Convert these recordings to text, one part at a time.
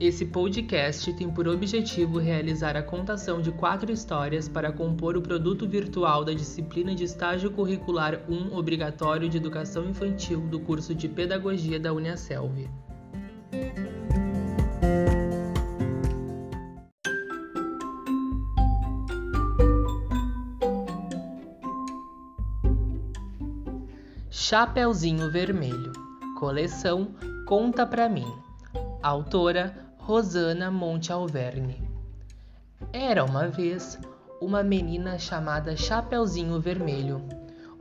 Esse podcast tem por objetivo realizar a contação de quatro histórias para compor o produto virtual da disciplina de estágio curricular 1 obrigatório de educação infantil do curso de Pedagogia da Uniaselv. Chapeuzinho Vermelho, coleção Conta Pra Mim, autora Rosana Monte Alverne. Era uma vez uma menina chamada Chapeuzinho Vermelho.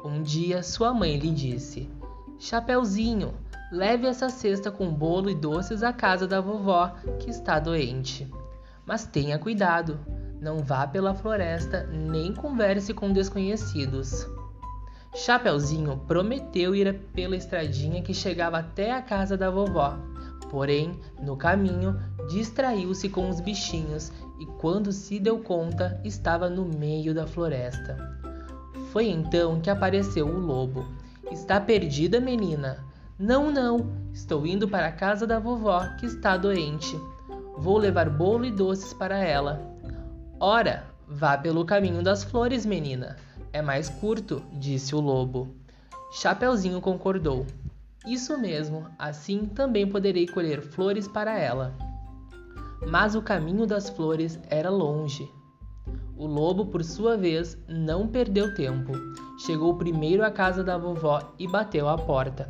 Um dia sua mãe lhe disse: Chapeuzinho, leve essa cesta com bolo e doces à casa da vovó, que está doente. Mas tenha cuidado, não vá pela floresta nem converse com desconhecidos. Chapeuzinho prometeu ir pela estradinha que chegava até a casa da vovó. Porém, no caminho, distraiu-se com os bichinhos e, quando se deu conta, estava no meio da floresta. Foi então que apareceu o lobo. Está perdida, menina? Não, não. Estou indo para a casa da vovó, que está doente. Vou levar bolo e doces para ela. Ora, vá pelo caminho das flores, menina. É mais curto, disse o lobo. Chapeuzinho concordou. Isso mesmo, assim também poderei colher flores para ela. Mas o caminho das flores era longe. O lobo, por sua vez, não perdeu tempo. Chegou primeiro à casa da vovó e bateu à porta.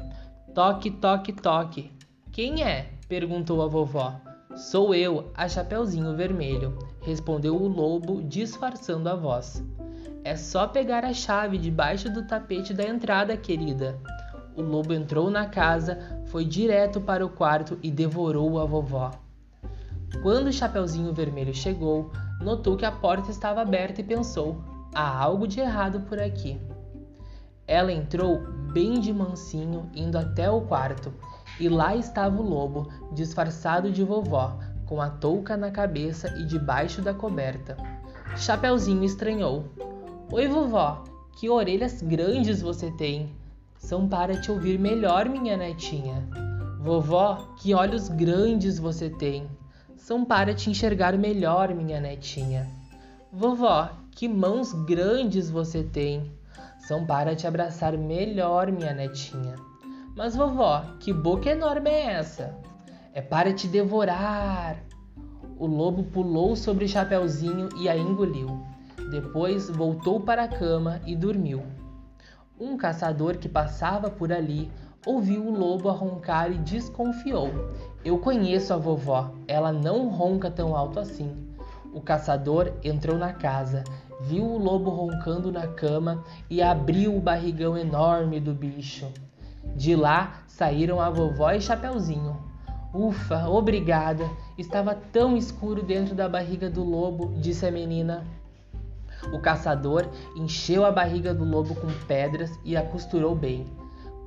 Toque, toque, toque. Quem é? perguntou a vovó. Sou eu, a Chapeuzinho Vermelho, respondeu o lobo, disfarçando a voz. É só pegar a chave debaixo do tapete da entrada, querida. O lobo entrou na casa, foi direto para o quarto e devorou a vovó. Quando o Chapeuzinho Vermelho chegou, notou que a porta estava aberta e pensou: há algo de errado por aqui. Ela entrou bem de mansinho, indo até o quarto, e lá estava o lobo, disfarçado de vovó, com a touca na cabeça e debaixo da coberta. Chapeuzinho estranhou. Oi, vovó, que orelhas grandes você tem! São para te ouvir melhor, minha netinha. Vovó, que olhos grandes você tem! São para te enxergar melhor, minha netinha. Vovó, que mãos grandes você tem! São para te abraçar melhor, minha netinha. Mas, vovó, que boca enorme é essa? É para te devorar! O lobo pulou sobre o Chapeuzinho e a engoliu. Depois voltou para a cama e dormiu. Um caçador que passava por ali ouviu o lobo roncar e desconfiou. Eu conheço a vovó, ela não ronca tão alto assim. O caçador entrou na casa, viu o lobo roncando na cama e abriu o barrigão enorme do bicho. De lá saíram a vovó e Chapeuzinho. Ufa, obrigada! Estava tão escuro dentro da barriga do lobo, disse a menina. O caçador encheu a barriga do lobo com pedras e a costurou bem.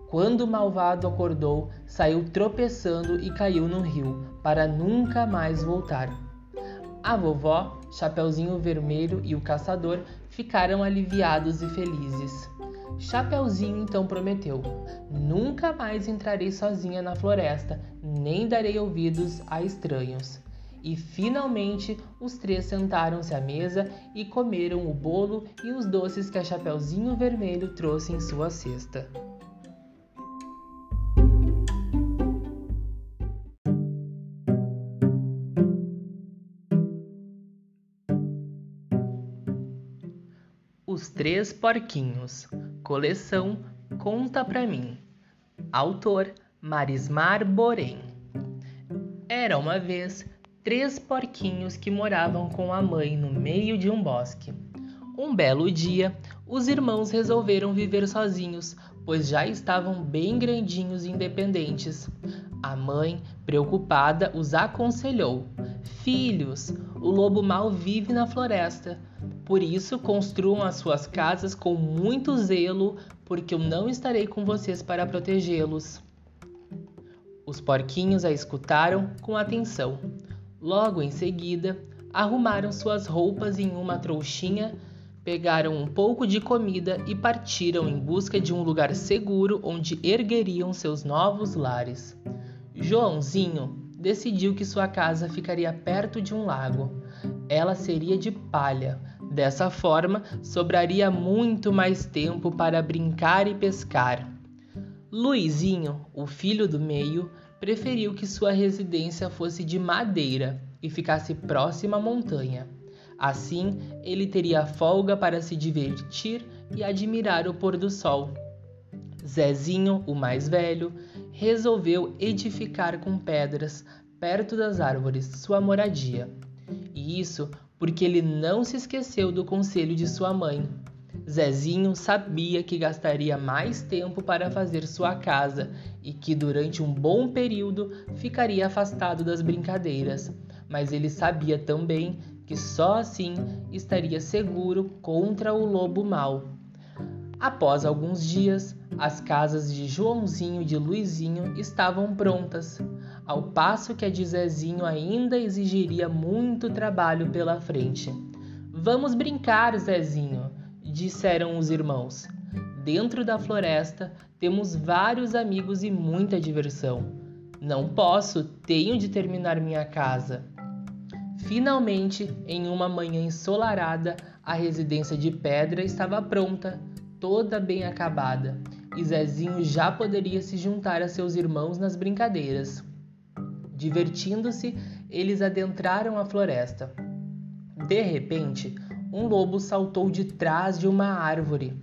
Quando o malvado acordou, saiu tropeçando e caiu no rio, para nunca mais voltar. A vovó, Chapeuzinho Vermelho e o caçador ficaram aliviados e felizes. Chapeuzinho então prometeu: Nunca mais entrarei sozinha na floresta, nem darei ouvidos a estranhos. E finalmente os três sentaram-se à mesa e comeram o bolo e os doces que a Chapeuzinho Vermelho trouxe em sua cesta. Os Três Porquinhos, coleção Conta Pra Mim, autor Marismar Borém. Era uma vez três porquinhos que moravam com a mãe no meio de um bosque. Um belo dia, os irmãos resolveram viver sozinhos, pois já estavam bem grandinhos e independentes. A mãe, preocupada, os aconselhou: Filhos, o lobo mal vive na floresta. Por isso, construam as suas casas com muito zelo, porque eu não estarei com vocês para protegê-los. Os porquinhos a escutaram com atenção. Logo em seguida, arrumaram suas roupas em uma trouxinha, pegaram um pouco de comida e partiram em busca de um lugar seguro onde ergueriam seus novos lares. Joãozinho, decidiu que sua casa ficaria perto de um lago. Ela seria de palha. Dessa forma, sobraria muito mais tempo para brincar e pescar. Luizinho, o filho do meio, preferiu que sua residência fosse de madeira e ficasse próxima à montanha. Assim, ele teria folga para se divertir e admirar o pôr do sol. Zezinho, o mais velho, resolveu edificar com pedras, perto das árvores, sua moradia. E isso porque ele não se esqueceu do conselho de sua mãe. Zezinho sabia que gastaria mais tempo para fazer sua casa e que durante um bom período ficaria afastado das brincadeiras, mas ele sabia também que só assim estaria seguro contra o lobo mau. Após alguns dias, as casas de Joãozinho e de Luizinho estavam prontas, ao passo que a de Zezinho ainda exigiria muito trabalho pela frente. Vamos brincar, Zezinho, disseram os irmãos. Dentro da floresta temos vários amigos e muita diversão. Não posso, tenho de terminar minha casa. Finalmente, em uma manhã ensolarada, a residência de pedra estava pronta, toda bem acabada, e Zezinho já poderia se juntar a seus irmãos nas brincadeiras. Divertindo-se, eles adentraram a floresta. De repente, um lobo saltou de trás de uma árvore.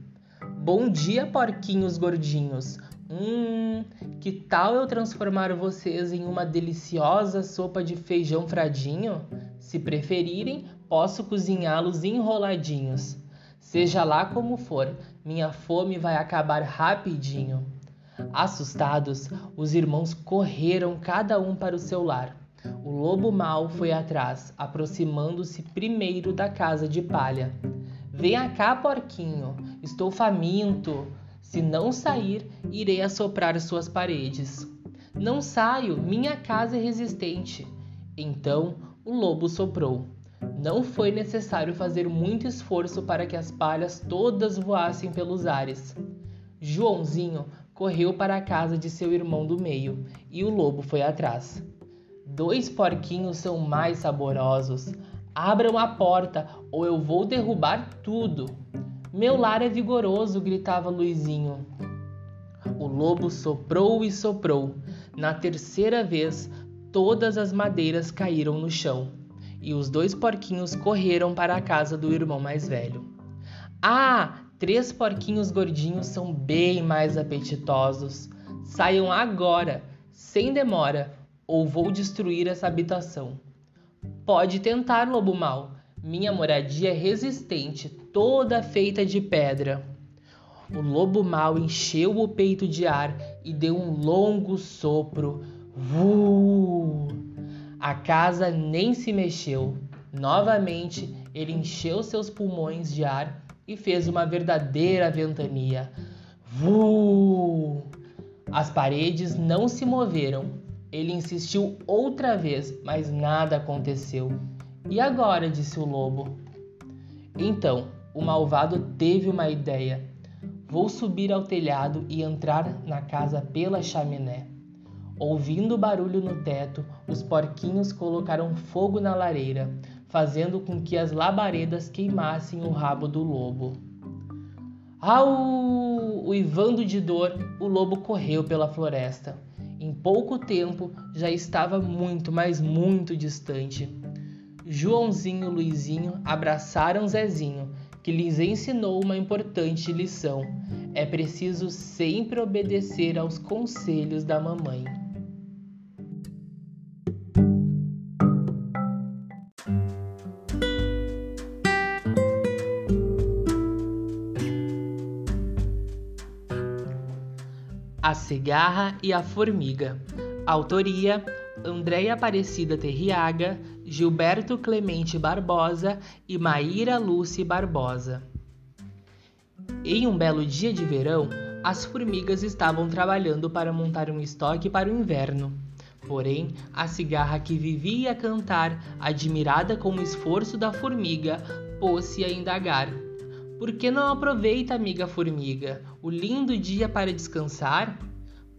Bom dia, porquinhos gordinhos! Hum, que tal eu transformar vocês em uma deliciosa sopa de feijão fradinho? Se preferirem, posso cozinhá-los enroladinhos. Seja lá como for, minha fome vai acabar rapidinho. Assustados, os irmãos correram cada um para o seu lar. O lobo mau foi atrás, aproximando-se primeiro da casa de palha. Venha cá, porquinho, estou faminto. Se não sair, irei assoprar suas paredes. Não saio, minha casa é resistente. Então o lobo soprou. Não foi necessário fazer muito esforço para que as palhas todas voassem pelos ares. Joãozinho correu para a casa de seu irmão do meio e o lobo foi atrás. Dois porquinhos são mais saborosos. Abram a porta ou eu vou derrubar tudo. Meu lar é vigoroso, gritava Luizinho. O lobo soprou e soprou. Na terceira vez, todas as madeiras caíram no chão e os dois porquinhos correram para a casa do irmão mais velho. Ah, três porquinhos gordinhos são bem mais apetitosos. Saiam agora, sem demora, ou vou destruir essa habitação. Pode tentar, lobo mau. Minha moradia é resistente, toda feita de pedra. O lobo mau encheu o peito de ar e deu um longo sopro Vuu! A casa nem se mexeu. Novamente, ele encheu seus pulmões de ar e fez uma verdadeira ventania. Vuu! As paredes não se moveram. Ele insistiu outra vez, mas nada aconteceu. E agora? disse o lobo. Então, o malvado teve uma ideia. Vou subir ao telhado e entrar na casa pela chaminé. Ouvindo o barulho no teto, os porquinhos colocaram fogo na lareira, fazendo com que as labaredas queimassem o rabo do lobo. Au! Uivando de dor, o lobo correu pela floresta. Em pouco tempo já estava muito, mas muito distante. Joãozinho e Luizinho abraçaram Zezinho, que lhes ensinou uma importante lição: é preciso sempre obedecer aos conselhos da mamãe. Cigarra e a Formiga. Autoria: Andréia Aparecida Terriaga, Gilberto Clemente Barbosa e Maíra Lúcia Barbosa. Em um belo dia de verão, as formigas estavam trabalhando para montar um estoque para o inverno. Porém, a cigarra que vivia a cantar, admirada com o esforço da formiga, pôs-se a indagar. Por que não aproveita, amiga formiga, o lindo dia para descansar?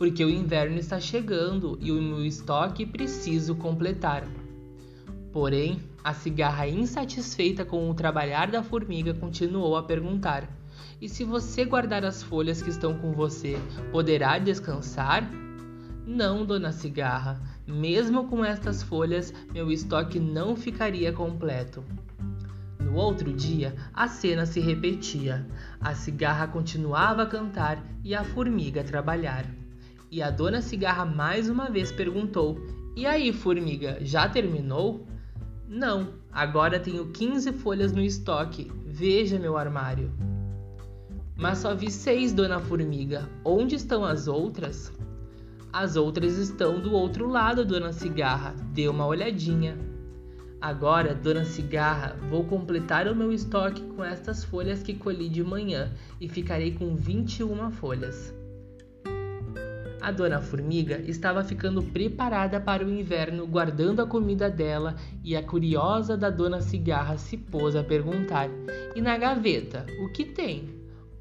Porque o inverno está chegando e o meu estoque preciso completar. Porém, a cigarra, insatisfeita com o trabalhar da formiga, continuou a perguntar: E se você guardar as folhas que estão com você, poderá descansar? Não, dona cigarra. Mesmo com estas folhas, meu estoque não ficaria completo. No outro dia, a cena se repetia. A cigarra continuava a cantar e a formiga a trabalhar. E a dona Cigarra mais uma vez perguntou: E aí, formiga, já terminou? Não, agora tenho 15 folhas no estoque. Veja meu armário. Mas só vi seis, dona Formiga. Onde estão as outras? As outras estão do outro lado, dona Cigarra. Dê uma olhadinha. Agora, dona Cigarra, vou completar o meu estoque com estas folhas que colhi de manhã e ficarei com 21 folhas. A dona Formiga estava ficando preparada para o inverno, guardando a comida dela, e a curiosa da dona Cigarra se pôs a perguntar: E na gaveta, o que tem?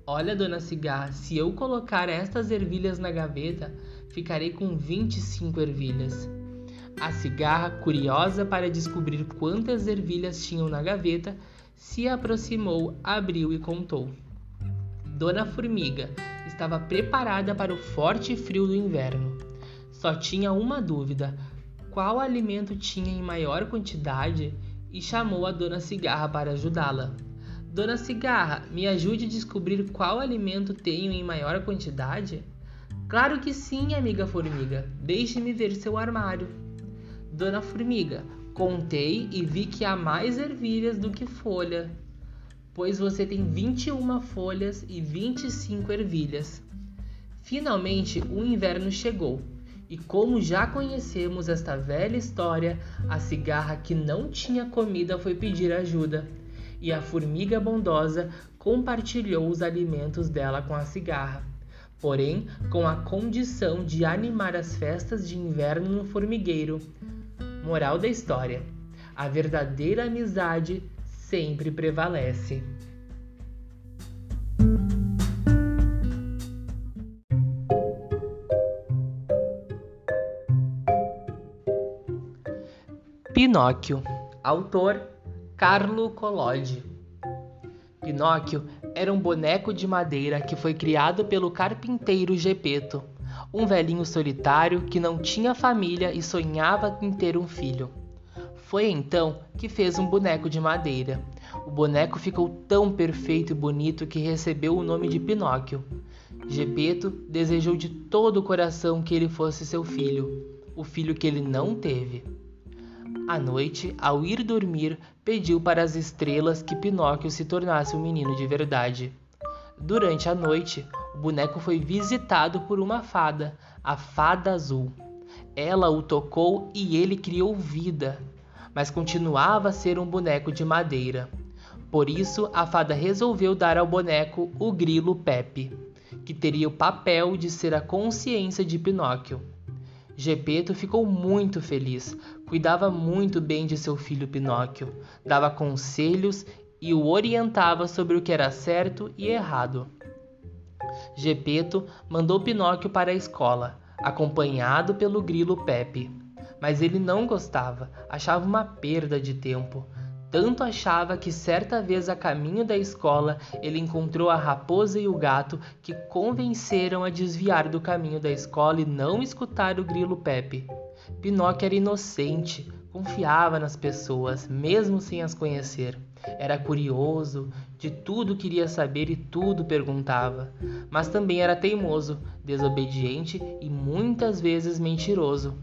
Olha, dona Cigarra, se eu colocar estas ervilhas na gaveta, ficarei com 25 ervilhas. A cigarra, curiosa para descobrir quantas ervilhas tinham na gaveta, se aproximou, abriu e contou. Dona Formiga estava preparada para o forte frio do inverno. Só tinha uma dúvida: qual alimento tinha em maior quantidade? E chamou a Dona Cigarra para ajudá-la. Dona Cigarra, me ajude a descobrir qual alimento tenho em maior quantidade? Claro que sim, amiga formiga. Deixe-me ver seu armário. Dona Formiga, contei e vi que há mais ervilhas do que folha pois você tem 21 folhas e 25 ervilhas. Finalmente o inverno chegou, e como já conhecemos esta velha história, a cigarra que não tinha comida foi pedir ajuda, e a formiga bondosa compartilhou os alimentos dela com a cigarra, porém com a condição de animar as festas de inverno no formigueiro. Moral da história: a verdadeira amizade sempre prevalece. Pinóquio, autor Carlo Collodi. Pinóquio era um boneco de madeira que foi criado pelo carpinteiro Gepeto, um velhinho solitário que não tinha família e sonhava em ter um filho. Foi então que fez um boneco de madeira. O boneco ficou tão perfeito e bonito que recebeu o nome de Pinóquio. Gepeto desejou de todo o coração que ele fosse seu filho, o filho que ele não teve. À noite, ao ir dormir, pediu para as estrelas que Pinóquio se tornasse um menino de verdade. Durante a noite, o boneco foi visitado por uma fada, a Fada Azul. Ela o tocou e ele criou vida mas continuava a ser um boneco de madeira. Por isso, a fada resolveu dar ao boneco o grilo Pepe, que teria o papel de ser a consciência de Pinóquio. Gepeto ficou muito feliz, cuidava muito bem de seu filho Pinóquio, dava conselhos e o orientava sobre o que era certo e errado. Gepeto mandou Pinóquio para a escola, acompanhado pelo grilo Pepe mas ele não gostava, achava uma perda de tempo. Tanto achava que certa vez a caminho da escola ele encontrou a raposa e o gato que convenceram a desviar do caminho da escola e não escutar o grilo Pepe. Pinóquio era inocente, confiava nas pessoas, mesmo sem as conhecer. Era curioso, de tudo queria saber e tudo perguntava. Mas também era teimoso, desobediente e muitas vezes mentiroso.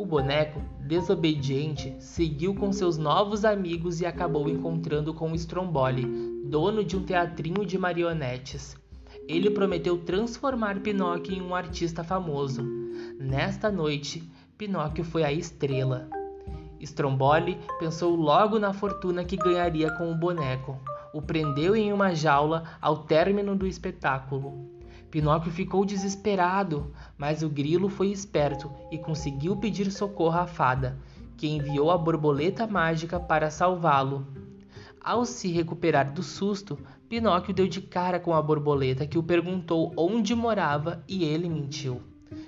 O boneco, desobediente, seguiu com seus novos amigos e acabou encontrando com Stromboli, dono de um teatrinho de marionetes. Ele prometeu transformar Pinóquio em um artista famoso. Nesta noite, Pinóquio foi a estrela. Stromboli pensou logo na fortuna que ganharia com o boneco. O prendeu em uma jaula ao término do espetáculo. Pinóquio ficou desesperado, mas o grilo foi esperto e conseguiu pedir socorro à fada, que enviou a borboleta mágica para salvá-lo. Ao se recuperar do susto, Pinóquio deu de cara com a borboleta que o perguntou onde morava e ele mentiu.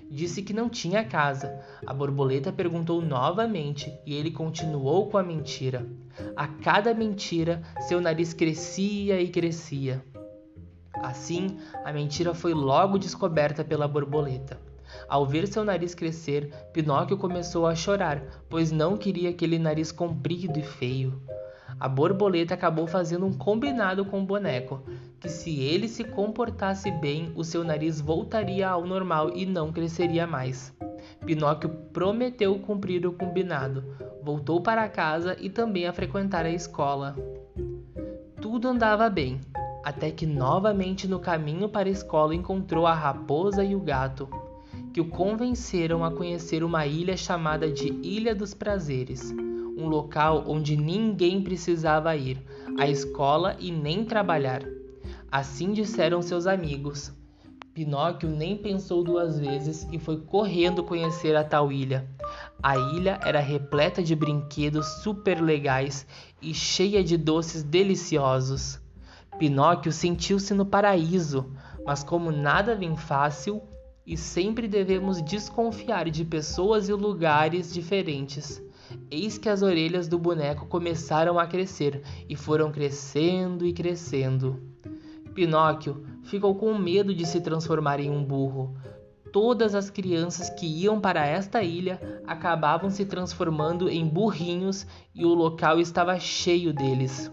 Disse que não tinha casa. A borboleta perguntou novamente e ele continuou com a mentira. A cada mentira, seu nariz crescia e crescia. Assim, a mentira foi logo descoberta pela borboleta. Ao ver seu nariz crescer, Pinóquio começou a chorar, pois não queria aquele nariz comprido e feio. A borboleta acabou fazendo um combinado com o boneco, que se ele se comportasse bem, o seu nariz voltaria ao normal e não cresceria mais. Pinóquio prometeu cumprir o combinado, voltou para casa e também a frequentar a escola. Tudo andava bem, até que novamente no caminho para a escola encontrou a raposa e o gato, que o convenceram a conhecer uma ilha chamada de Ilha dos Prazeres, um local onde ninguém precisava ir à escola e nem trabalhar. Assim disseram seus amigos. Pinóquio nem pensou duas vezes e foi correndo conhecer a tal ilha. A ilha era repleta de brinquedos super legais e cheia de doces deliciosos. Pinóquio sentiu-se no paraíso, mas como nada vem fácil e sempre devemos desconfiar de pessoas e lugares diferentes, eis que as orelhas do boneco começaram a crescer e foram crescendo e crescendo. Pinóquio ficou com medo de se transformar em um burro. Todas as crianças que iam para esta ilha acabavam se transformando em burrinhos e o local estava cheio deles.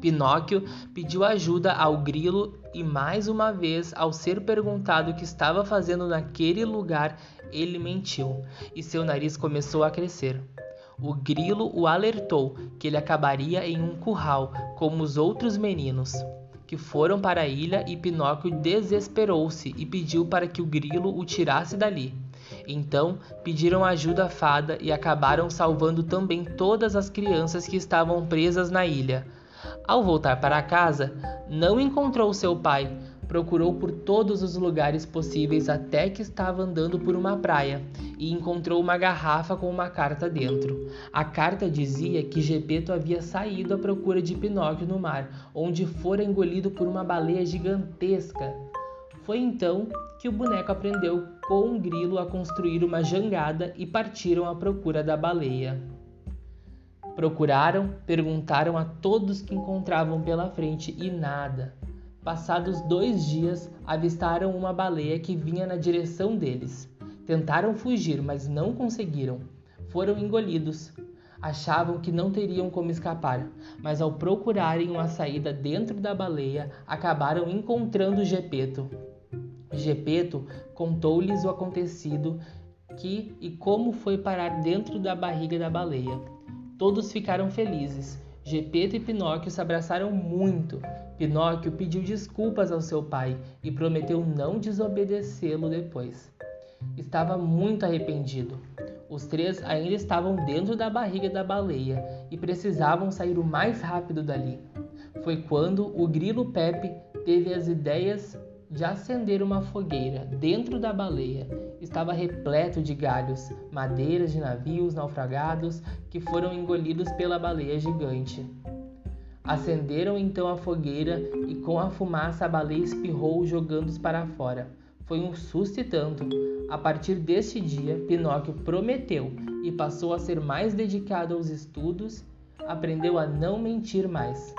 Pinóquio pediu ajuda ao grilo e mais uma vez, ao ser perguntado o que estava fazendo naquele lugar, ele mentiu e seu nariz começou a crescer. O grilo o alertou que ele acabaria em um curral, como os outros meninos, que foram para a ilha e Pinóquio desesperou-se e pediu para que o grilo o tirasse dali. Então pediram ajuda à fada e acabaram salvando também todas as crianças que estavam presas na ilha. Ao voltar para casa, não encontrou seu pai. Procurou por todos os lugares possíveis até que estava andando por uma praia e encontrou uma garrafa com uma carta dentro. A carta dizia que Gepeto havia saído à procura de Pinóquio no mar, onde fora engolido por uma baleia gigantesca. Foi então que o boneco aprendeu com um grilo a construir uma jangada e partiram à procura da baleia. Procuraram, perguntaram a todos que encontravam pela frente e nada. Passados dois dias, avistaram uma baleia que vinha na direção deles. Tentaram fugir, mas não conseguiram. Foram engolidos. Achavam que não teriam como escapar, mas ao procurarem uma saída dentro da baleia, acabaram encontrando Gepeto. Gepeto contou-lhes o acontecido que e como foi parar dentro da barriga da baleia. Todos ficaram felizes. Gepeto e Pinóquio se abraçaram muito. Pinóquio pediu desculpas ao seu pai e prometeu não desobedecê-lo depois. Estava muito arrependido. Os três ainda estavam dentro da barriga da baleia e precisavam sair o mais rápido dali. Foi quando o grilo Pepe teve as ideias de acender uma fogueira dentro da baleia. Estava repleto de galhos, madeiras de navios naufragados que foram engolidos pela baleia gigante. Acenderam então a fogueira e com a fumaça a baleia espirrou jogando-os para fora. Foi um susto e tanto. A partir deste dia, Pinóquio prometeu e passou a ser mais dedicado aos estudos, aprendeu a não mentir mais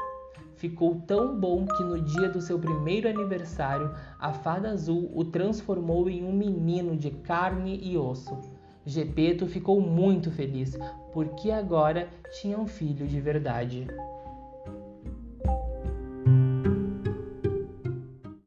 ficou tão bom que no dia do seu primeiro aniversário, a fada azul o transformou em um menino de carne e osso. Gepeto ficou muito feliz, porque agora tinha um filho de verdade.